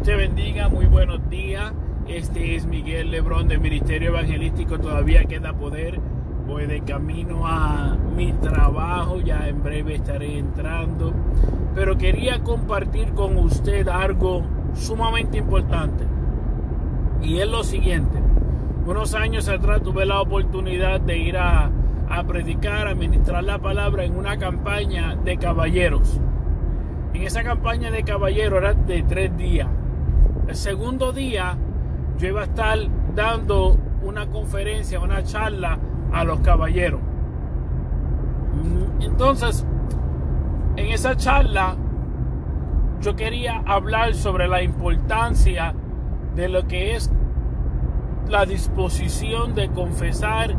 Dios te bendiga, muy buenos días. Este es Miguel Lebrón del Ministerio Evangelístico Todavía Queda Poder. Voy de camino a mi trabajo, ya en breve estaré entrando. Pero quería compartir con usted algo sumamente importante. Y es lo siguiente. Unos años atrás tuve la oportunidad de ir a, predicar, a ministrar la palabra en una campaña de caballeros. En esa campaña de caballeros era de tres días. El segundo día yo iba a estar dando una conferencia, una charla a los caballeros. Entonces, en esa charla yo quería hablar sobre la importancia de lo que es la disposición de confesar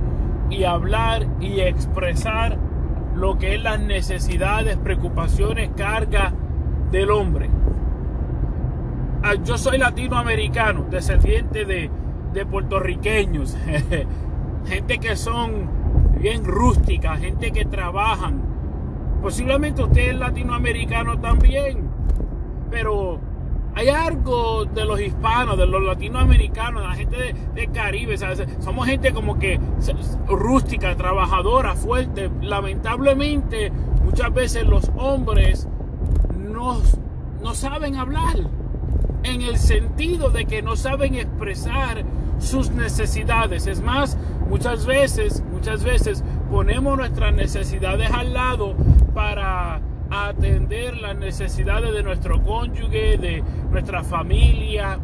y hablar y expresar lo que es las necesidades, preocupaciones, cargas del hombre. Ah, yo soy latinoamericano, descendiente de, de puertorriqueños, gente que son bien rústicas, gente que trabajan. Posiblemente usted es latinoamericano también, pero hay algo de los hispanos, de los latinoamericanos, de la gente del Caribe, somos gente como que rústica, trabajadora, fuerte. Lamentablemente, muchas veces los hombres no, no saben hablar en el sentido de que no saben expresar sus necesidades. Es más, muchas veces, muchas veces ponemos nuestras necesidades al lado para atender las necesidades de nuestro cónyuge, de nuestra familia,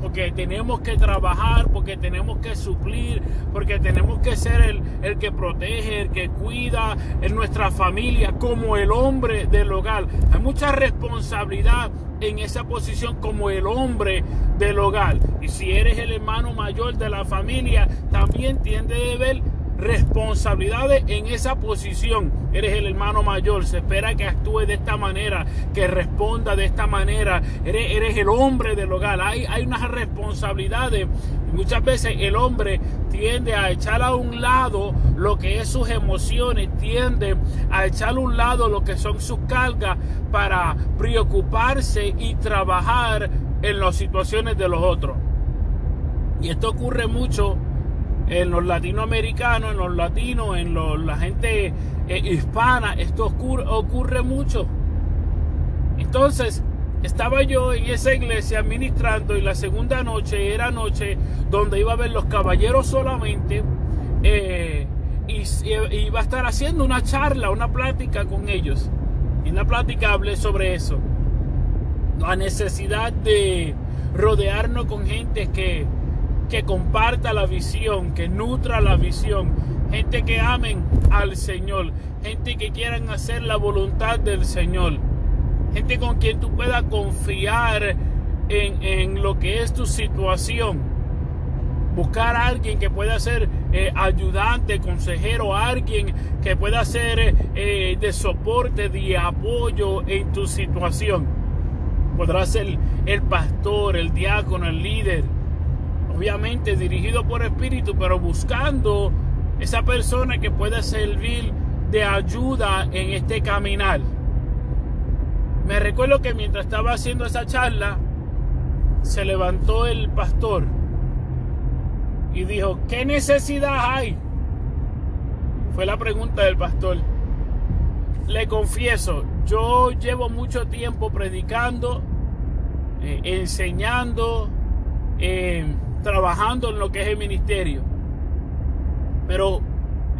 porque tenemos que trabajar, porque tenemos que suplir, porque tenemos que ser el, el, que protege, el que cuida en nuestra familia, como el hombre del hogar. Hay mucha responsabilidad en esa posición como el hombre del hogar. Y si eres el hermano mayor de la familia, también tiende de ver responsabilidades en esa posición. Eres el hermano mayor, se espera que actúe de esta manera, que responda de esta manera. Eres, eres el hombre del hogar. Hay, hay unas responsabilidades. Muchas veces el hombre tiende a echar a un lado lo que es sus emociones, tiende a echar a un lado lo que son sus cargas para preocuparse y trabajar en las situaciones de los otros. Y esto ocurre mucho en los latinoamericanos, en los latinos, en la gente eh, hispana, esto ocurre, mucho. Entonces, estaba yo en esa iglesia ministrando y la segunda noche era noche donde iba a ver los caballeros solamente eh, y, iba a estar haciendo una charla, una plática con ellos. En la plática hablé sobre eso. La necesidad de rodearnos con gente que que comparta la visión, que nutra la visión, gente que amen al Señor, gente que quieran hacer la voluntad del Señor, gente con quien tú puedas confiar en, lo que es tu situación. Buscar a alguien que pueda ser eh, ayudante, consejero, alguien que pueda ser eh, de soporte, de apoyo en tu situación. Podrá ser el pastor, el diácono, el líder, obviamente dirigido por espíritu, pero buscando esa persona que pueda servir de ayuda en este caminar. Me recuerdo que mientras estaba haciendo esa charla, se levantó el pastor y dijo, ¿qué necesidad hay? Fue la pregunta del pastor. Le confieso, yo llevo mucho tiempo predicando, eh, enseñando, eh, trabajando en lo que es el ministerio. Pero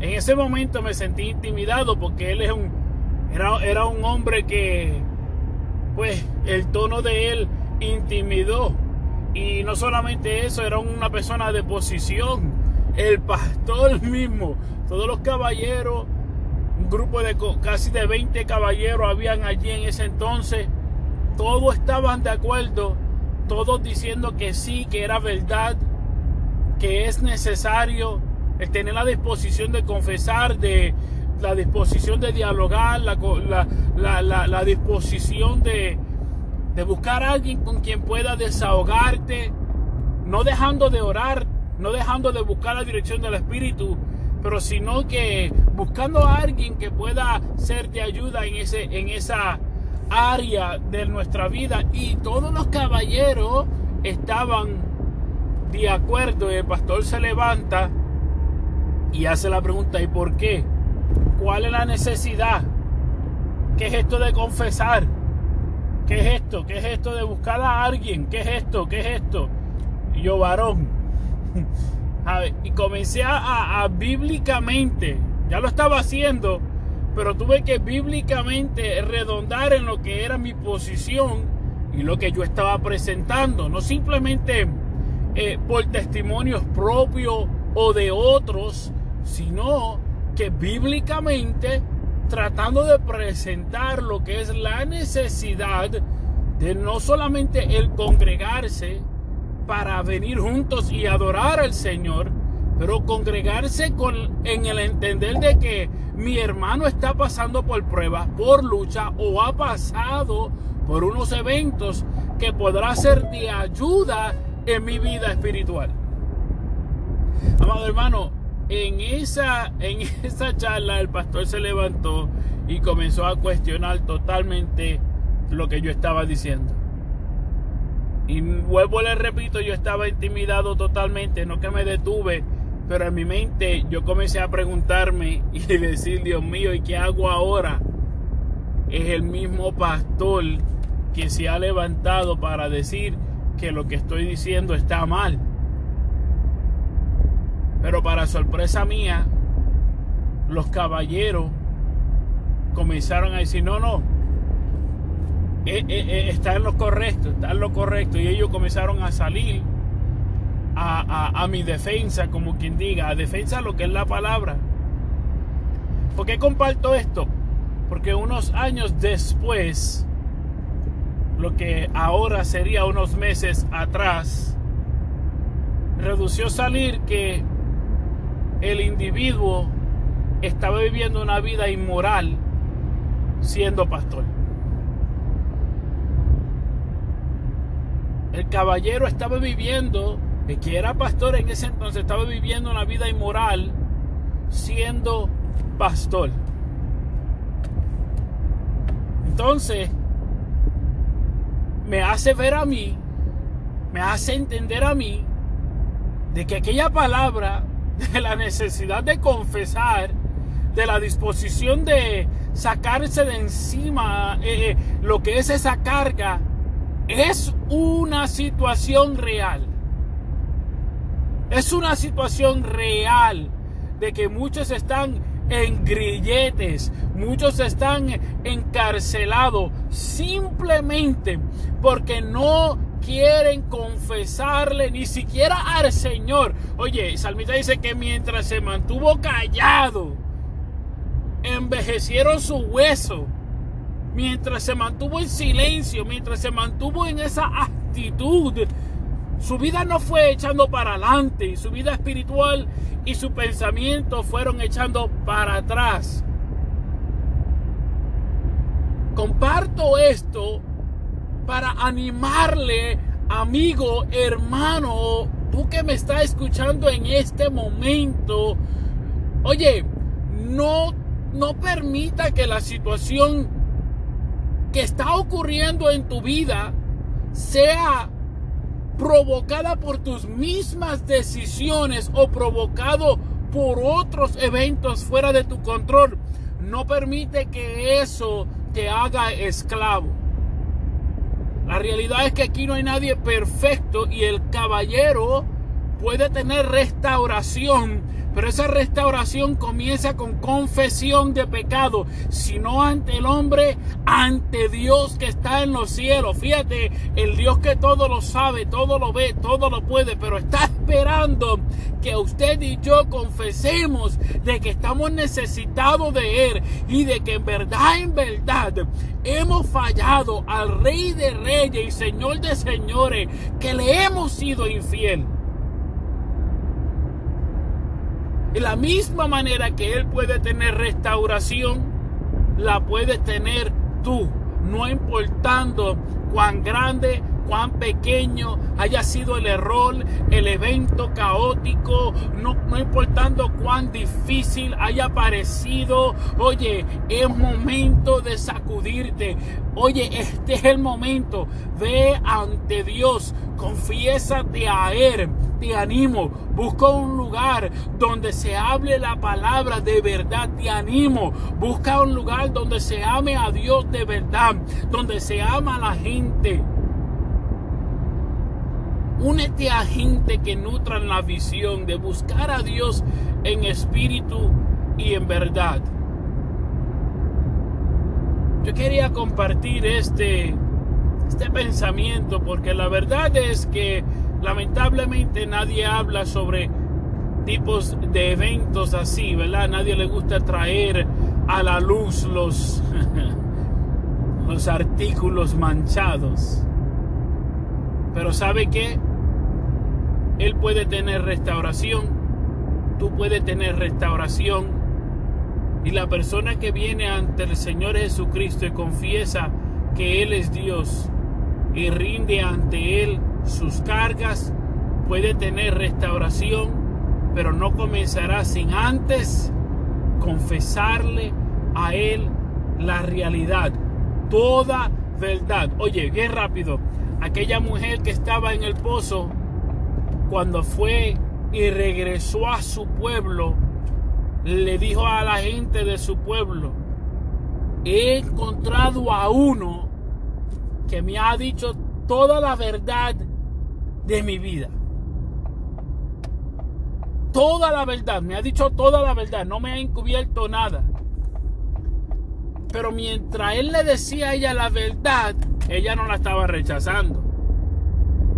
en ese momento me sentí intimidado porque él es un, era, era un hombre que, pues, el tono de él intimidó. Y no solamente eso, era una persona de posición. El pastor mismo, todos los caballeros, un grupo de casi de 20 caballeros habían allí en ese entonces. Todos estaban de acuerdo todos diciendo que sí, que era verdad, que es necesario el tener la disposición de confesar, de la disposición de dialogar, la, la, disposición de, de buscar a alguien con quien pueda desahogarte, no dejando de orar, no dejando de buscar la dirección del Espíritu, pero sino que buscando a alguien que pueda ser de ayuda en, ese, en esa área de nuestra vida y todos los caballeros estaban de acuerdo. El pastor se levanta y hace la pregunta, ¿y por qué? ¿Cuál es la necesidad? ¿Qué es esto de confesar? ¿Qué es esto? ¿Qué es esto de buscar a alguien? ¿Qué es esto? ¿Qué es esto? Y yo, varón. y comencé a bíblicamente, ya lo estaba haciendo, pero tuve que bíblicamente redondar en lo que era mi posición y lo que yo estaba presentando, no simplemente eh, por testimonios propios o de otros, sino que bíblicamente tratando de presentar lo que es la necesidad de no solamente el congregarse para venir juntos y adorar al Señor, pero congregarse con, en el entender de que mi hermano está pasando por pruebas, por lucha o ha pasado por unos eventos que podrá ser de ayuda en mi vida espiritual. Amado hermano, en esa, en esa charla el pastor se levantó y comenzó a cuestionar totalmente lo que yo estaba diciendo. Y vuelvo, le repito, yo estaba intimidado totalmente, no que me detuve pero en mi mente yo comencé a preguntarme y decir, Dios mío, ¿y qué hago ahora? Es el mismo pastor que se ha levantado para decir que lo que estoy diciendo está mal. Pero para sorpresa mía, los caballeros comenzaron a decir, no, no, eh, eh, eh, está en lo correcto, está en lo correcto. Y ellos comenzaron a salir a, mi defensa, como quien diga, a defensa lo que es la palabra. ¿Por qué comparto esto? Porque unos años después, lo que ahora sería unos meses atrás, redució salir que el individuo estaba viviendo una vida inmoral siendo pastor. El caballero estaba viviendo que era pastor en ese entonces estaba viviendo una vida inmoral siendo pastor. Entonces, me hace ver a mí, me hace entender a mí de que aquella palabra de la necesidad de confesar, de la disposición de sacarse de encima eh, eh, lo que es esa carga, es una situación real. Es una situación real de que muchos están en grilletes, muchos están encarcelados simplemente porque no quieren confesarle ni siquiera al Señor. Oye, Salmita dice que mientras se mantuvo callado, envejecieron su hueso. Mientras se mantuvo en silencio, mientras se mantuvo en esa actitud su vida no fue echando para adelante su vida espiritual y su pensamiento fueron echando para atrás. Comparto esto para animarle, amigo, hermano, tú que me estás escuchando en este momento. Oye, no, no permita que la situación que está ocurriendo en tu vida sea provocada por tus mismas decisiones o provocado por otros eventos fuera de tu control, no permite que eso te haga esclavo. La realidad es que aquí no hay nadie perfecto y el caballero puede tener restauración pero esa restauración comienza con confesión de pecado, sino ante el hombre, ante Dios que está en los cielos. Fíjate, el Dios que todo lo sabe, todo lo ve, todo lo puede, pero está esperando que usted y yo confesemos de que estamos necesitados de Él y de que en verdad, en verdad, hemos fallado al Rey de Reyes y Señor de Señores, que le hemos sido infiel. De la misma manera que Él puede tener restauración, la puedes tener tú, no importando cuán grande, cuán pequeño haya sido el error, el evento caótico, no, no importando cuán difícil haya parecido, oye, es momento de sacudirte. Oye, este es el momento. Ve ante Dios, confiésate a Él. Te animo, busca un lugar donde se hable la palabra de verdad. Te animo, busca un lugar donde se ame a Dios de verdad, donde se ama a la gente. Únete a gente que nutran la visión de buscar a Dios en espíritu y en verdad. Yo quería compartir este, este pensamiento porque la verdad es que lamentablemente nadie habla sobre tipos de eventos así, ¿verdad? Nadie le gusta traer a la luz los, los artículos manchados. Pero ¿sabe qué? Él puede tener restauración, tú puedes tener restauración y la persona que viene ante el Señor Jesucristo y confiesa que Él es Dios y rinde ante Él sus cargas, puede tener restauración, pero no comenzará sin antes confesarle a Él la realidad, toda verdad. Oye, bien rápido, aquella mujer que estaba en el pozo, cuando fue y regresó a su pueblo, le dijo a la gente de su pueblo, he encontrado a uno que me ha dicho toda la verdad de mi vida. Toda la verdad, me ha dicho toda la verdad, no me ha encubierto nada. Pero mientras él le decía a ella la verdad, ella no la estaba rechazando.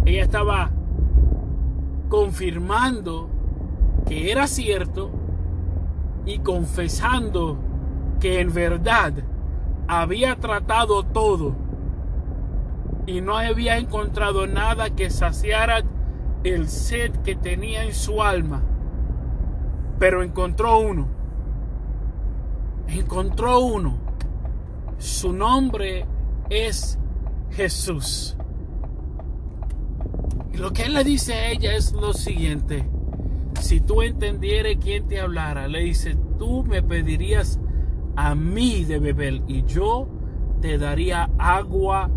Ella estaba confirmando que era cierto y confesando que en verdad había tratado todo y no había encontrado nada que saciara el sed que tenía en su alma, pero encontró uno. Encontró uno. Su nombre es Jesús. Y lo que él le dice a ella es lo siguiente si tú entendieres quién te hablara, le dice, tú me pedirías a mí de beber y yo te daría agua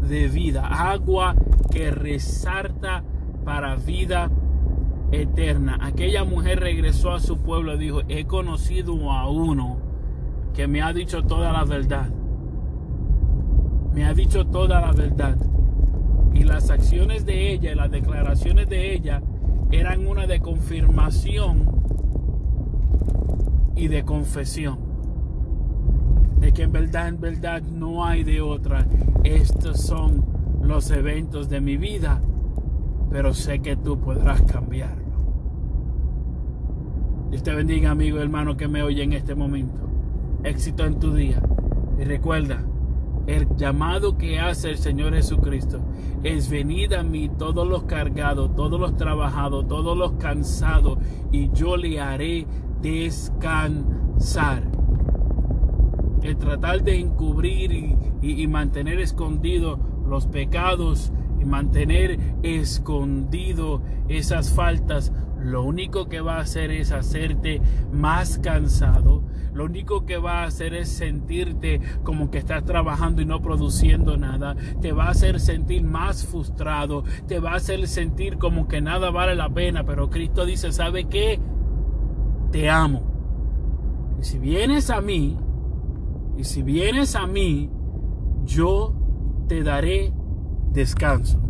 de vida, agua que resalta para vida eterna. Aquella mujer regresó a su pueblo y dijo, he conocido a uno que me ha dicho toda la verdad. Me ha dicho toda la verdad. Y las acciones de ella y las declaraciones de ella eran una de confirmación y de confesión. De que en verdad, en verdad no hay de otra. Estos son los eventos de mi vida, pero sé que tú podrás cambiarlo. Dios te bendiga, amigo hermano que me oye en este momento. Éxito en tu día. Y recuerda, el llamado que hace el Señor Jesucristo es venid a mí todos los cargados, todos los trabajados, todos los cansados, y yo le haré descansar. El tratar de encubrir y, mantener escondido los pecados y mantener escondido esas faltas, lo único que va a hacer es hacerte más cansado, lo único que va a hacer es sentirte como que estás trabajando y no produciendo nada. Te va a hacer sentir más frustrado. Te va a hacer sentir como que nada vale la pena. Pero Cristo dice, ¿sabe qué? Te amo. Y si vienes a mí, y si vienes a mí, yo te daré descanso.